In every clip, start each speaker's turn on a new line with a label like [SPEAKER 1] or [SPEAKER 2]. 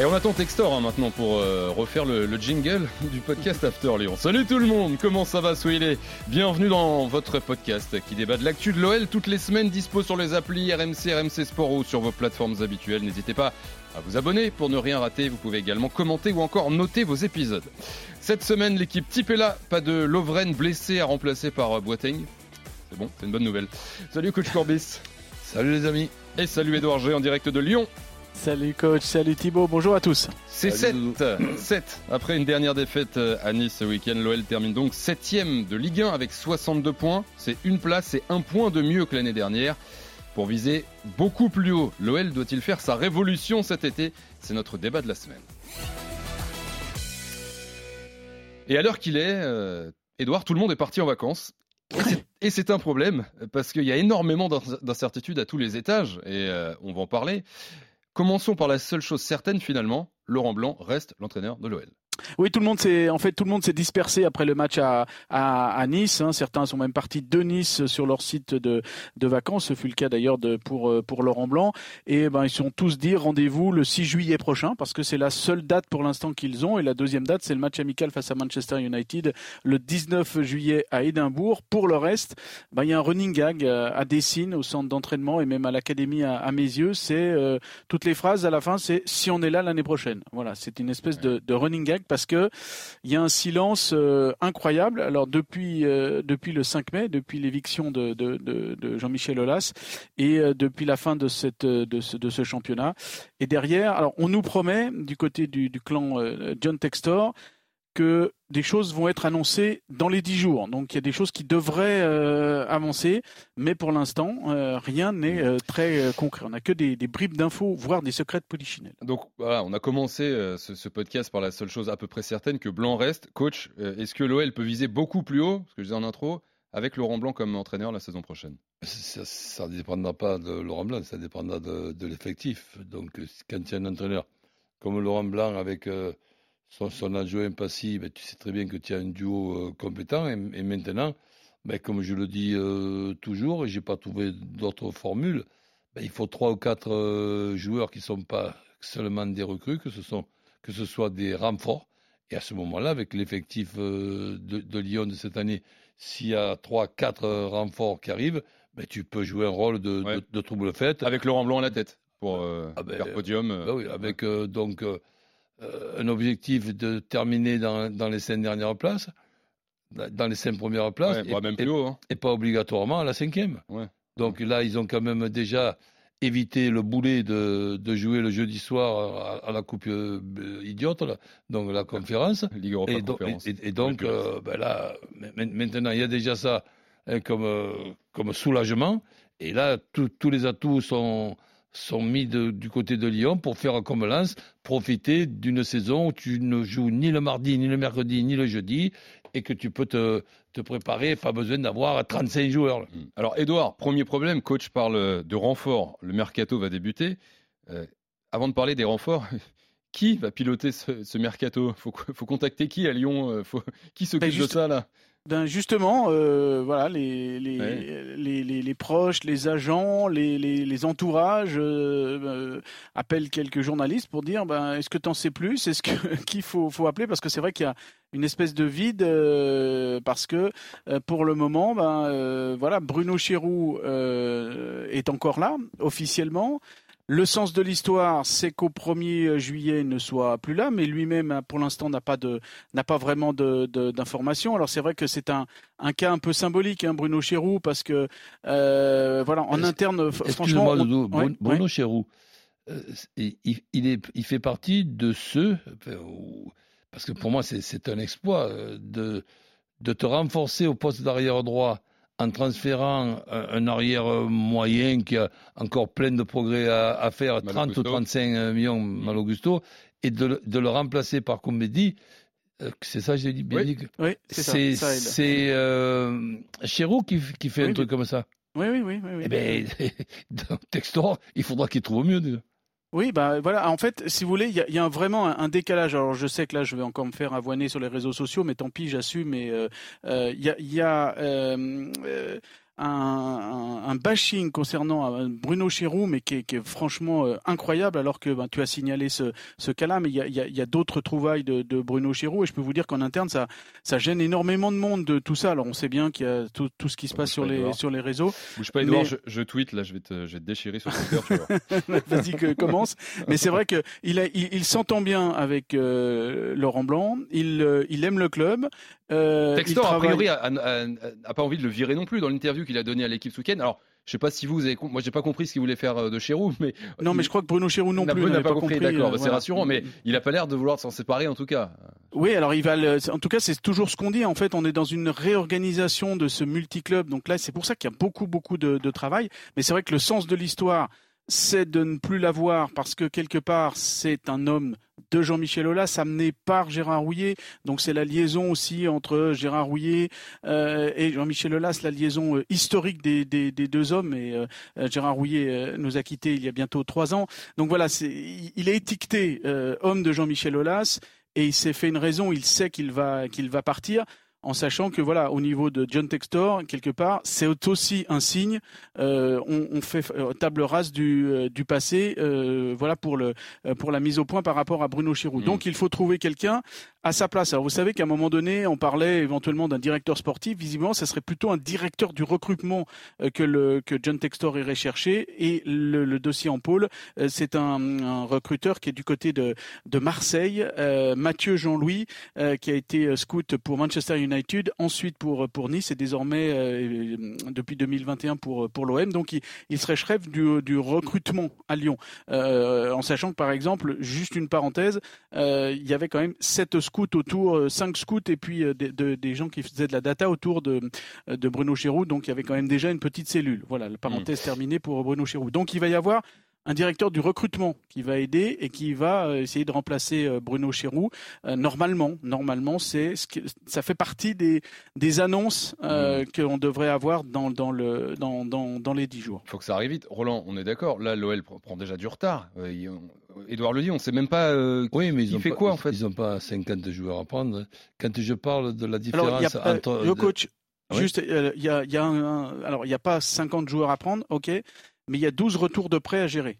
[SPEAKER 1] Et on attend Textor hein, maintenant pour euh, refaire le, le, jingle du podcast After Lyon. Salut tout le monde, comment ça va Soyez Bienvenue dans votre podcast qui débat de l'actu de l'OL toutes les semaines, dispo sur les applis RMC, RMC Sport ou sur vos plateformes habituelles. N'hésitez pas à vous abonner pour ne rien rater. Vous pouvez également commenter ou encore noter vos épisodes. Cette semaine, l'équipe type est là. Pas de Lovren blessé à remplacer par euh, Boiteng. C'est bon, c'est une bonne nouvelle. Salut coach Corbis.
[SPEAKER 2] Salut les amis.
[SPEAKER 1] Et salut Edouard G en direct de Lyon.
[SPEAKER 3] Salut coach, salut Thibaut, bonjour à tous.
[SPEAKER 1] C'est 7. 7. Après une dernière défaite euh, à Nice ce week-end, l'OL termine donc 7ème de Ligue 1 avec 62 points. C'est une place et un point de mieux que l'année dernière. Pour viser beaucoup plus haut, l'OL doit-il faire sa révolution cet été? C'est notre débat de la semaine. Et à l'heure qu'il est, euh, Edouard, tout le monde est parti en vacances. Et c'est un problème parce qu'il y a énormément d'incertitudes à tous les étages et euh, on va en parler. Commençons par la seule chose certaine finalement, Laurent Blanc reste l'entraîneur de l'OL.
[SPEAKER 3] Oui, tout le monde s'est en fait tout le monde s'est dispersé après le match à, à, à Nice. Hein. Certains sont même partis de Nice sur leur site de, de vacances. Ce fut le cas d'ailleurs pour euh, pour Laurent Blanc. Et ben ils sont tous dit rendez-vous le 6 juillet prochain parce que c'est la seule date pour l'instant qu'ils ont. Et la deuxième date c'est le match amical face à Manchester United le 19 juillet à Édimbourg. Pour le reste, ben, il y a un running gag euh, à Dessine au centre d'entraînement et même à l'académie à, à, mes yeux. C'est euh, toutes les phrases à la fin c'est si on est là l'année prochaine. Voilà, c'est une espèce de, de running gag parce que il y a un silence euh, incroyable. Alors depuis euh, le 5 mai, depuis l'éviction de, Jean-Michel Aulas et euh, depuis la fin de ce, championnat. Et derrière, on nous promet du côté du clan John Textor que des choses vont être annoncées dans les dix jours. Donc il y a des choses qui devraient euh, avancer, mais pour l'instant, euh, rien n'est euh, très euh, concret. On n'a que des, des bribes d'infos, voire des secrets de polichinelle.
[SPEAKER 1] Donc voilà, on a commencé euh, ce, ce, podcast par la seule chose à peu près certaine que Blanc reste. Coach, euh, est-ce que l'OL peut viser beaucoup plus haut, ce que je disais en intro, avec Laurent Blanc comme entraîneur la saison prochaine?
[SPEAKER 2] Ça ne dépendra pas de Laurent Blanc, ça dépendra de, de l'effectif. Donc quand il y a un entraîneur comme Laurent Blanc avec son, son adjoint passif, ben, tu sais très bien que tu as un duo euh, compétent. Et, et maintenant, ben, comme je le dis euh, toujours, et je n'ai pas trouvé d'autres formules, ben, il faut trois ou quatre euh, joueurs qui ne sont pas seulement des recrues, que ce, sont, que ce soit des renforts. Et à ce moment-là, avec l'effectif de, de, Lyon de cette année, s'il y a trois, quatre renforts qui arrivent, ben, tu peux jouer un rôle de, ouais. de, de trouble fête.
[SPEAKER 1] Avec Laurent Blanc à la tête pour ah ben, faire podium.
[SPEAKER 2] Ben oui, avec donc un objectif de terminer dans, dans, les cinq dernières places, dans les cinq premières places,
[SPEAKER 1] ouais, et, même plus haut, hein.
[SPEAKER 2] et, pas obligatoirement à la cinquième.
[SPEAKER 1] Ouais.
[SPEAKER 2] Donc là, ils ont quand même déjà évité le boulet de, de jouer le jeudi soir à, à la coupe euh, idiote, là, donc la conférence.
[SPEAKER 1] Ligue Europa
[SPEAKER 2] et, donc, et, et donc euh, ben là, maintenant, il y a déjà ça hein, comme, euh, comme soulagement. Et là, tous les atouts sont, sont mis de, du côté de Lyon pour faire comme Lens, profiter d'une saison où tu ne joues ni le mardi, ni le mercredi, ni le jeudi, et que tu peux te, te préparer, pas besoin d'avoir 35 joueurs.
[SPEAKER 1] Alors, Edouard, premier problème, coach parle de renfort, le mercato va débuter. Euh, avant de parler des renforts, qui va piloter ce, ce mercato? Faut, faut contacter qui à Lyon? Faut, Qui s'occupe de ça là?
[SPEAKER 3] Ben justement, euh, voilà, les les, ouais. les, les, les, proches, les agents, les, les entourages euh, euh, appellent quelques journalistes pour dire ben, est-ce que tu en sais plus? Est-ce que qu'il faut, faut appeler Parce que c'est vrai qu'il y a une espèce de vide euh, parce que pour le moment, ben, voilà, Bruno Chéroux est encore là officiellement. Le sens de l'histoire, c'est qu'au 1er juillet, il ne soit plus là, mais lui-même, pour l'instant, n'a pas de, n'a pas vraiment d'informations. Alors c'est vrai que c'est un, un cas un peu symbolique, hein, Bruno Chéroux, parce que euh, voilà, en interne, franchement,
[SPEAKER 2] Bruno. Chéroux, euh, il, il, est, il fait partie de ceux, parce que pour moi c'est un exploit euh, de, de te renforcer au poste d'arrière droit en transférant un arrière moyen qui a encore plein de progrès à, à faire, Mal 30 ou 35 millions, mmh. Mal Augusto, et de, de, le remplacer par Comédie, euh, c'est ça, j'ai dit bien
[SPEAKER 3] oui.
[SPEAKER 2] dit
[SPEAKER 3] Oui, c'est
[SPEAKER 2] ça. C'est euh, qui, qui fait oui, un truc comme ça.
[SPEAKER 3] Oui, oui, oui. oui, oui.
[SPEAKER 2] Eh bien, dans Textor, il faudra qu'il trouve mieux. Déjà.
[SPEAKER 3] Oui, bah voilà. En fait, si vous voulez, il y a, y a vraiment un, décalage. Alors, je sais que là, je vais encore me faire avoiner sur les réseaux sociaux, mais tant pis, j'assume. Mais euh, euh, il y a, y a euh, euh, un, un- un bashing concernant euh, Bruno Chéroux, mais qui est, qui est franchement euh, incroyable, alors que ben, tu as signalé ce, ce cas-là, mais il y a, il y a- il y a d'autres trouvailles de, de Bruno Chéroux, et je peux vous dire qu'en interne, ça, ça gêne énormément de monde de tout ça. Alors, on sait bien qu'il y a tout, tout ce qui se passe sur les,
[SPEAKER 1] Edouard.
[SPEAKER 3] sur les réseaux.
[SPEAKER 1] Bouge pas, Edouard,
[SPEAKER 3] Mais-
[SPEAKER 1] je, je tweete, là, je vais te, je vais te déchirer sur Twitter.
[SPEAKER 3] Vas-y, que commence. Mais c'est vrai que il, a- il, il s'entend bien avec euh, Laurent Blanc. Il, il aime le club. Euh,
[SPEAKER 1] Textor, a
[SPEAKER 3] travaille-
[SPEAKER 1] priori, a, a- a- a pas envie de le virer non plus dans l'interview qu'il a donnée à l'équipe ce week-end. Alors, je sais pas si vous, avez, moi, j'ai pas compris ce qu'il voulait faire euh, de Chéroux, mais
[SPEAKER 3] Non, mais je crois que Bruno Chéroux non plus
[SPEAKER 1] n'a pas, compris. D'accord,
[SPEAKER 3] euh,
[SPEAKER 1] c'est
[SPEAKER 3] voilà.
[SPEAKER 1] rassurant, mais il a pas l'air de vouloir s'en séparer en tout cas.
[SPEAKER 3] Oui, alors il va. le- En tout cas, c'est toujours ce qu'on dit. En fait, on est dans une réorganisation de ce multiclub. Donc là, c'est pour ça qu'il y a beaucoup, beaucoup de, de travail. Mais c'est vrai que le sens de l'histoire, c'est de ne plus l'avoir parce que quelque part, c'est un homme de Jean-Michel Aulas, amené par Gérard Rouillet. Donc c'est la liaison aussi entre Gérard Rouillet euh, et Jean-Michel Aulas, la liaison euh, historique des, des, deux hommes. Et euh, Gérard Rouillet euh, nous a quittés il y a bientôt trois ans. Donc voilà, il est étiqueté homme de Jean-Michel Aulas et il s'est fait une raison. Il sait qu'il va qu'il va partir. En sachant que voilà, au niveau de John Textor, quelque part, c'est aussi un signe. Euh, on, on fait euh, table rase du, euh, du passé, euh, voilà pour le pour la mise au point par rapport à Bruno Chirou.
[SPEAKER 1] Mm.
[SPEAKER 3] Donc il faut trouver quelqu'un à sa place. Alors vous savez qu'à un moment donné, on parlait éventuellement d'un directeur sportif. Visiblement, ça serait plutôt un directeur du recrutement que le que John Textor irait chercher. Et le, le dossier en pôle, c'est un, un recruteur qui est du côté de de Marseille, euh, Mathieu Jean-Louis, euh, qui a été scout pour Manchester United, ensuite pour pour Nice et désormais euh, depuis 2021 pour pour l'OM. Donc il, il serait chef du, du recrutement à Lyon, Euh, en sachant que par exemple, juste une parenthèse, euh, il y avait quand même sept scouts autour, cinq scouts et puis des, de- des gens qui faisaient de la data autour de de Bruno Chéroux. Donc il y avait quand même déjà une petite cellule. Voilà, la parenthèse terminée pour Bruno Chéroux. Donc il va y avoir un directeur du recrutement qui va aider et qui va euh, essayer de remplacer euh, Bruno Chéroux. Euh, normalement, normalement, c'est ce que- ça fait partie des, des annonces euh, qu'on devrait avoir dans, dans, le, dans, dans, dans les dix jours.
[SPEAKER 1] Il faut que ça arrive vite. Roland, on est d'accord. Là, l'OL pr- prend déjà du retard. Euh, Edouard le dit, on sait même pas. euh,
[SPEAKER 2] Oui, mais ils
[SPEAKER 1] Il
[SPEAKER 2] ont
[SPEAKER 1] fait
[SPEAKER 2] pas-
[SPEAKER 1] quoi, en fait?
[SPEAKER 2] Ils n'ont pas 50 joueurs à prendre. Quand je parle de la
[SPEAKER 3] Alors,
[SPEAKER 2] différence
[SPEAKER 3] a, euh,
[SPEAKER 2] entre.
[SPEAKER 3] le coach,
[SPEAKER 2] oui
[SPEAKER 3] juste, euh, il y a, il y a un, un- alors il n'y a pas 50 joueurs à prendre, ok, mais il y a 12 retours de prêt à gérer.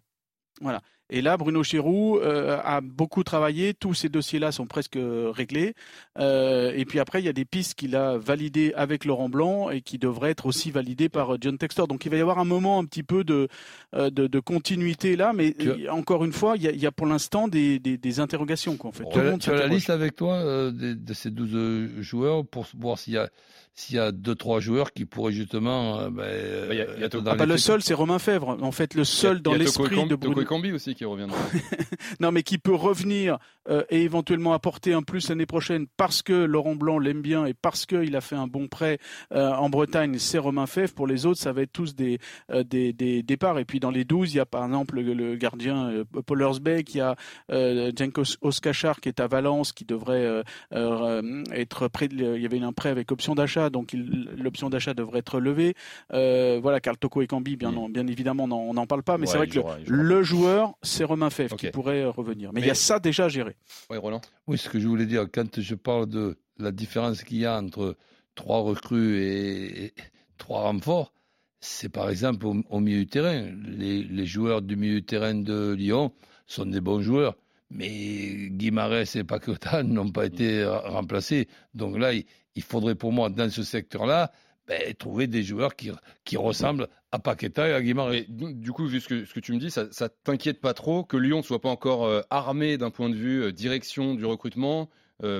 [SPEAKER 3] Voilà. Et là, Bruno Chéroux euh, a beaucoup travaillé. Tous ces dossiers-là sont presque euh, réglés. Euh, et puis après, il y a des pistes qu'il a validées avec Laurent Blanc et qui devraient être aussi validées par John Textor. Donc il va y avoir un moment un petit peu de, de, de continuité là. Mais
[SPEAKER 2] Tu as-
[SPEAKER 3] encore une fois, il y a, il y a pour l'instant des, des, des interrogations. Quoi, en fait.
[SPEAKER 2] Tu
[SPEAKER 3] Tout le
[SPEAKER 2] as,
[SPEAKER 3] monde
[SPEAKER 2] tu as la liste avec toi euh, de, de ces 12 euh, joueurs pour voir s'il y a s'il y a deux trois joueurs qui pourraient justement euh, ben,
[SPEAKER 1] Bah, y a- y a
[SPEAKER 2] dans
[SPEAKER 3] Ah bah, le seul, c'est Romain Fèvre. En fait, le seul dans
[SPEAKER 1] il y a Toko
[SPEAKER 3] l'esprit de Bruno.
[SPEAKER 1] Ekambi aussi qui reviendra.
[SPEAKER 3] Non, mais qui peut revenir euh, et éventuellement apporter un plus l'année prochaine parce que Laurent Blanc l'aime bien et parce qu'il a fait un bon prêt euh, en Bretagne, c'est Romain Fèvre. Pour les autres, ça va être tous des, euh, des, des départs. Et puis dans les 12, il y a par exemple le, le gardien euh, Paul Hersbeck, il y a euh, Cenk Oskachar qui est à Valence, qui devrait euh, euh, être prêt. Il y avait un prêt avec option d'achat, donc l'option d'achat devrait être levée. Euh, voilà, Carl Toko et Cambi, bien,
[SPEAKER 1] Mm.
[SPEAKER 3] bien évidemment, on n'en- parle pas, mais
[SPEAKER 1] Ouais,
[SPEAKER 3] c'est vrai que le-
[SPEAKER 1] jouera, il jouera.
[SPEAKER 3] le joueur, c'est Romain Fèvre qui pourrait euh, revenir. Mais, il y a ça déjà à gérer.
[SPEAKER 1] Oui, Roland.
[SPEAKER 2] Oui, ce que je voulais dire, quand je parle de la différence qu'il y a entre trois recrues et, et trois renforts, c'est par exemple au, au milieu du terrain. Les, les joueurs du milieu du terrain de Lyon sont des bons joueurs, mais Guimarães et Paqueta n'ont pas été remplacés. Donc là, il, faudrait pour moi, dans ce secteur-là, ben, trouver des joueurs qui, ressemblent à Paqueta et à Guimarães.
[SPEAKER 1] Du coup, vu ce que, tu me dis, ça, t'inquiète pas trop que Lyon soit pas encore euh, armé d'un point de vue euh, direction du recrutement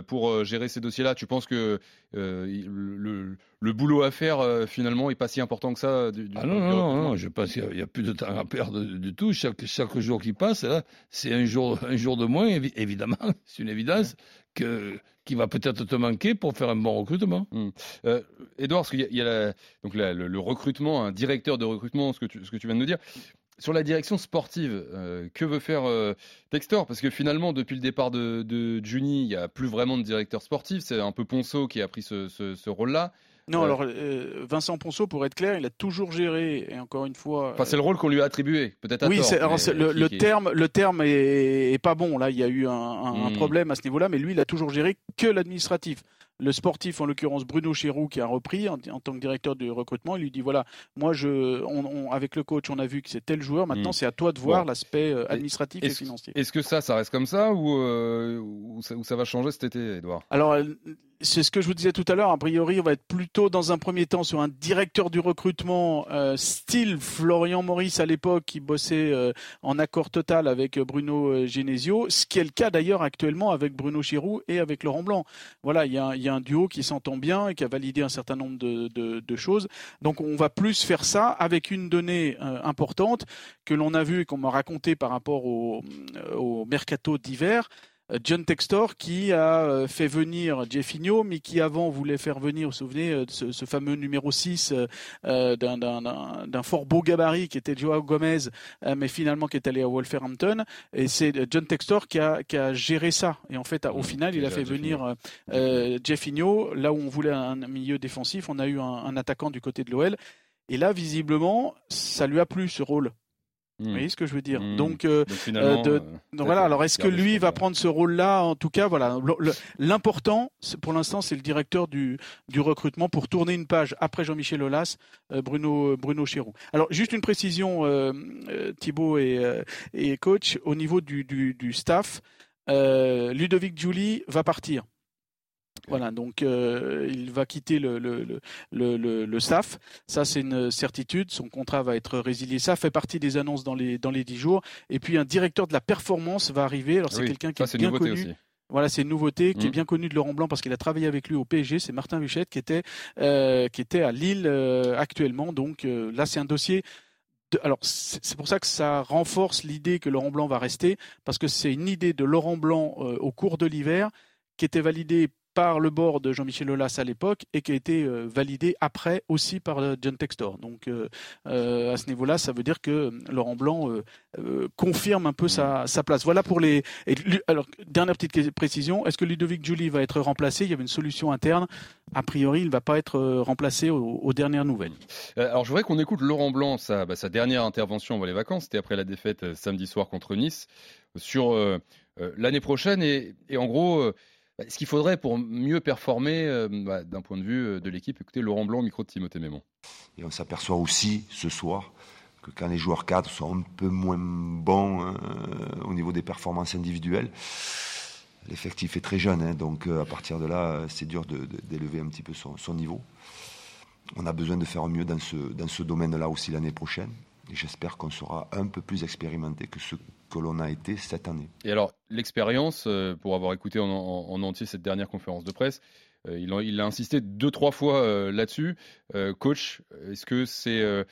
[SPEAKER 1] pour euh, gérer ces dossiers-là Tu penses que euh, le, le boulot à faire euh, finalement est pas si important que ça euh, du, du-
[SPEAKER 2] Ah non, non, non, je pense qu'il n'y a, plus de temps à perdre du, tout. Chaque, chaque jour qui passe, là, c'est un jour, un jour de moins, évi- évidemment. C'est une évidence que, qui va peut-être te manquer pour faire un bon recrutement.
[SPEAKER 1] Euh, Edouard, parce qu'il y a, il y a la- donc la- le, le recrutement, un directeur de recrutement, ce que tu, ce que tu viens de nous dire. Sur la direction sportive, euh, que veut faire euh, Textor? Parce que finalement, depuis le départ de, de Juni, il n'y a plus vraiment de directeur sportif. C'est un peu Ponceau qui a pris ce, rôle-là.
[SPEAKER 3] Non,
[SPEAKER 1] Euh,
[SPEAKER 3] alors euh, Vincent Ponceau, pour être clair, il a toujours géré, et encore une fois.
[SPEAKER 1] Enfin, c'est le rôle qu'on lui a attribué, peut-être à
[SPEAKER 3] oui,
[SPEAKER 1] tort,
[SPEAKER 3] alors, le, terme, le terme est, est pas bon. Là, il y a eu un, un- un
[SPEAKER 1] Hmm.
[SPEAKER 3] problème à ce niveau-là, mais lui, il a toujours géré que l'administratif. Le sportif, en l'occurrence Bruno Chéroux, qui a repris en, en tant que directeur du recrutement, il lui dit voilà, moi, je, on- on- avec le coach, on a vu que c'est tel joueur. Maintenant,
[SPEAKER 1] Hmm.
[SPEAKER 3] c'est à toi de voir l'aspect euh, administratif et financier.
[SPEAKER 1] est-ce que ça, ça reste comme ça ou, euh, ou, ça, ou ça va changer cet été, Edouard
[SPEAKER 3] Alors, euh, c'est ce que je vous disais tout à l'heure. A priori, on va être plutôt dans un premier temps sur un directeur du recrutement, euh, style Florian Maurice à l'époque, qui bossait euh, en accord total avec euh, Bruno euh, Genesio, ce qui est le cas d'ailleurs actuellement avec Bruno Chirou et avec Laurent Blanc. Voilà, il y, a un- il y a un duo qui s'entend bien et qui a validé un certain nombre de, de- de choses. Donc, on va plus faire ça avec une donnée euh, importante que l'on a vue et qu'on m'a raconté par rapport au, euh, au mercato d'hiver. Euh, John Textor qui a euh, fait venir Jeffinho, mais qui avant voulait faire venir, vous vous souvenez, euh, ce, ce fameux numéro 6 euh, euh, d'un- fort beau gabarit qui était Joao Gomez, euh, mais finalement qui est allé à Wolverhampton. Et c'est John Textor qui a, qui a géré ça. Et en fait, au
[SPEAKER 1] Mmh,
[SPEAKER 3] final, il a fait venir euh, Jeffinho, là où on voulait un milieu défensif, on a eu un, un attaquant du côté de l'OL. Et là, visiblement, ça lui a plu ce rôle.
[SPEAKER 1] Hmm.
[SPEAKER 3] Vous voyez ce que je veux dire
[SPEAKER 1] Mmh.
[SPEAKER 3] Donc, euh,
[SPEAKER 1] Donc finalement,
[SPEAKER 3] de-
[SPEAKER 1] euh,
[SPEAKER 3] donc
[SPEAKER 1] D'accord,
[SPEAKER 3] voilà, alors est-ce que lui va prendre ce rôle-là En tout cas, voilà. L'important, pour l'instant, c'est le directeur du, du recrutement pour tourner une page après Jean-Michel Aulas, euh, Bruno, Bruno Chéroux. Alors, juste une précision, euh, euh, Thibaut et, euh, et coach, au niveau du, du, du staff, euh, Ludovic Giuli va partir. Voilà, donc euh, il va quitter le, le, le, le, staff. Ça, c'est une certitude. Son contrat va être résilié. Ça fait partie des annonces dans les, dans les 10 jours. Et puis, un directeur de la performance va arriver. Alors, c'est
[SPEAKER 1] Oui,
[SPEAKER 3] quelqu'un qui
[SPEAKER 1] ça,
[SPEAKER 3] est bien connu.
[SPEAKER 1] aussi.
[SPEAKER 3] Voilà, c'est une nouveauté qui est
[SPEAKER 1] Mhm.
[SPEAKER 3] bien connue de Laurent Blanc parce qu'il a travaillé avec lui au PSG. C'est Martin Vuchette qui était, euh, qui était à Lille euh, actuellement. Donc euh, là, c'est un dossier. De... Alors, c'est pour ça que ça renforce l'idée que Laurent Blanc va rester parce que c'est une idée de Laurent Blanc au cours de l'hiver qui était validée par le board de Jean-Michel Aulas à l'époque et qui a été euh, validée après aussi par euh, John Textor. Donc euh, à ce niveau-là, ça veut dire que Laurent Blanc euh, confirme un peu sa, sa place. Voilà pour les. et alors dernière petite précision est-ce que Ludovic Julie va être remplacé? Il y avait une solution interne. A priori, il ne va pas être remplacé aux, aux dernières nouvelles.
[SPEAKER 1] Alors, je voudrais qu'on écoute Laurent Blanc, sa, bah, sa dernière intervention avant les vacances, c'était après la défaite samedi soir contre Nice, sur euh, l'année prochaine et, et en gros, ce qu'il faudrait pour mieux performer euh, bah, d'un point de vue euh, de l'équipe. Écoutez, Laurent Blanc, micro de Timothée Mémon.
[SPEAKER 4] Et on s'aperçoit aussi ce soir que quand les joueurs cadres sont un peu moins bons hein, au niveau des performances individuelles, l'effectif est très jeune. hein, donc euh, à partir de là, euh, c'est dur d'élever un petit peu son, niveau. On a besoin de faire mieux dans ce, dans ce domaine-là aussi l'année prochaine. Et j'espère qu'on sera un peu plus expérimenté que ce que l'on a été cette année.
[SPEAKER 1] Et alors, l'expérience, euh, pour avoir écouté en, en- en entier cette dernière conférence de presse, euh, il, a, il a insisté deux, trois fois euh, là-dessus. Euh, coach, est-ce que c'est euh,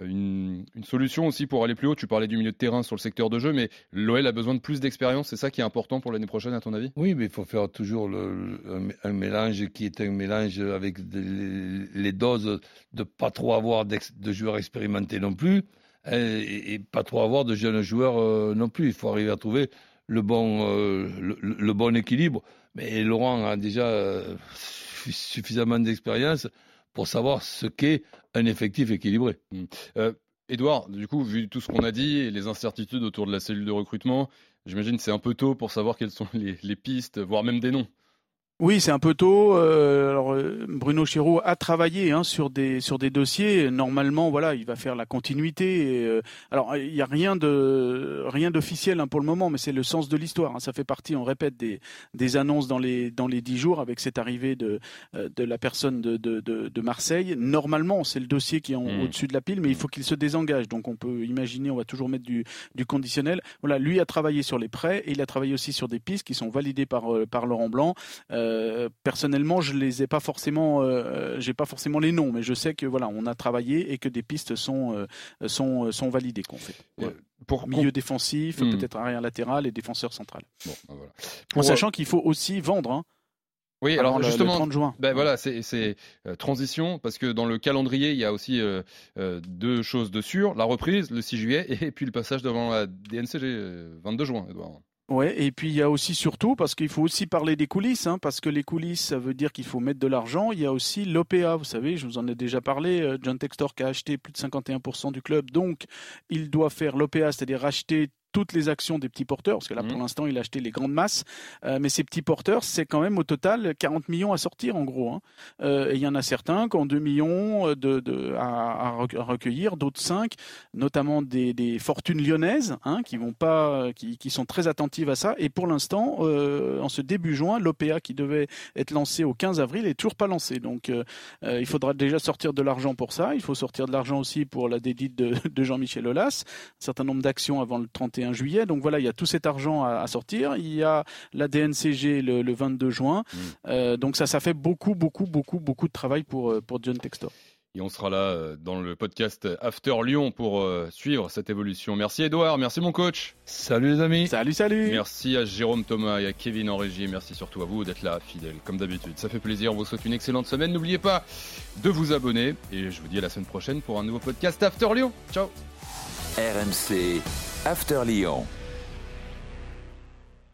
[SPEAKER 1] une, une solution aussi pour aller plus haut? Tu parlais du milieu de terrain sur le secteur de jeu, mais l'OL a besoin de plus d'expérience. C'est ça qui est important pour l'année prochaine, à ton avis?
[SPEAKER 2] Oui, mais il faut faire toujours le- le- un, mélange qui est un mélange avec des- les doses de pas trop avoir de joueurs expérimentés non plus et, pas trop avoir de jeunes joueurs euh, non plus. Il faut arriver à trouver le bon, euh, le, bon équilibre. Mais Laurent a déjà euh, suffisamment d'expérience pour savoir ce qu'est un effectif équilibré.
[SPEAKER 1] Edouard, du coup, vu tout ce qu'on a dit et les incertitudes autour de la cellule de recrutement, j'imagine que c'est un peu tôt pour savoir quelles sont les pistes, voire même des noms.
[SPEAKER 3] Oui, c'est un peu tôt. Euh, alors, euh, Bruno Chéreau a travaillé hein, sur des sur des dossiers. Normalement, voilà, il va faire la continuité. Et, euh, alors, il n'y a rien de rien d'officiel hein, pour le moment, mais c'est le sens de l'histoire. hein. Ça fait partie, on répète, des des annonces dans les dans les dix jours avec cette arrivée de euh, de la personne de de, de, de Marseille. Normalement, c'est le dossier qui est en-
[SPEAKER 1] Mm.
[SPEAKER 3] au-dessus de la pile, mais il faut qu'il se désengage. Donc, on peut imaginer, on va toujours mettre du du conditionnel. Voilà, lui a travaillé sur les prêts et il a travaillé aussi sur des pistes qui sont validées par par Laurent Blanc. Euh, personnellement, je les ai pas forcément, euh, j'ai pas forcément les noms, mais je sais que voilà, on a travaillé et que des pistes sont euh, sont sont validées qu'on fait. Voilà.
[SPEAKER 1] Pour,
[SPEAKER 3] Milieu défensif,
[SPEAKER 1] Hmm.
[SPEAKER 3] peut-être arrière latéral et défenseur central.
[SPEAKER 1] Bon, ben voilà.
[SPEAKER 3] En sachant qu'il faut aussi vendre. Hein,
[SPEAKER 1] Oui, alors
[SPEAKER 3] le- le
[SPEAKER 1] justement,
[SPEAKER 3] 30 juin.
[SPEAKER 1] ben voilà, c'est euh, transition parce que dans le calendrier, il y a aussi euh, euh, deux choses de sûres la reprise le 6 juillet et puis le passage devant la DNCG euh, 22 juin. Edouard.
[SPEAKER 3] Ouais, et puis il y a aussi surtout, parce qu'il faut aussi parler des coulisses, hein, parce que les coulisses, ça veut dire qu'il faut mettre de l'argent. Il y a aussi l'OPA, vous savez, je vous en ai déjà parlé. euh, John Textor qui a acheté plus de 51% du club, donc il doit faire l'OPA, c'est-à-dire racheter toutes les actions des petits porteurs, parce que là, pour l'instant, il a acheté les grandes masses. Euh, mais ces petits porteurs, c'est quand même au total 40 millions à sortir, en gros. hein. Euh, et il y en a certains qui ont 2 millions euh, de, de- à, à rec- à recueillir, d'autres 5, notamment des, des fortunes lyonnaises, hein, qui vont pas, qui, qui sont très attentives à ça. Et pour l'instant, euh, en ce début juin, l'OPA qui devait être lancé au 15 avril est toujours pas lancé. Donc, euh, euh, il faudra déjà sortir de l'argent pour ça. Il faut sortir de l'argent aussi pour la dédite de, de Jean-Michel Aulas, un certain nombre d'actions avant le 31 juillet. Donc voilà, il y a tout cet argent à, à sortir. Il y a la DNCG le, le 22 juin.
[SPEAKER 1] Mm.
[SPEAKER 3] Euh, donc ça, ça fait beaucoup, beaucoup, beaucoup, beaucoup de travail pour, euh, pour John Textor.
[SPEAKER 1] Et on sera là euh, dans le podcast After Lyon pour suivre cette évolution. Merci Edouard, merci mon coach.
[SPEAKER 2] Salut les amis.
[SPEAKER 3] Salut, salut
[SPEAKER 1] Merci à Jérôme Thomas et à Kevin en régie. Merci surtout à vous d'être là, fidèles, comme d'habitude. Ça fait plaisir. On vous souhaite une excellente semaine. N'oubliez pas de vous abonner. Et je vous dis à la semaine prochaine pour un nouveau podcast After Lyon. Ciao
[SPEAKER 5] RMC After Lyon.